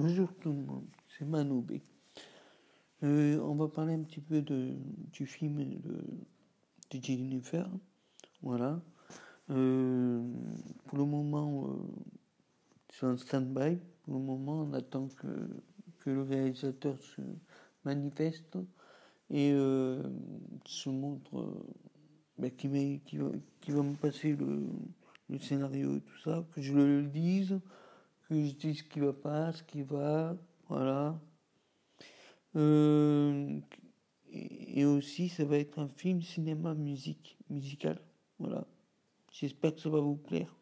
Bonjour tout le monde, c'est Manoubé. Euh, on va parler un petit peu du film de, de Jennifer. Voilà. Euh, pour le moment, euh, c'est un stand-by. Pour le moment, on attend que, que le réalisateur se manifeste et euh, se montre bah, qui, qui, va, qui va me passer le, le scénario et tout ça, que je le dise, que je dise ce qui va pas, ce qui va, voilà. Euh, et aussi, ça va être un film cinéma musique, musical, voilà. J'espère que ça va vous plaire.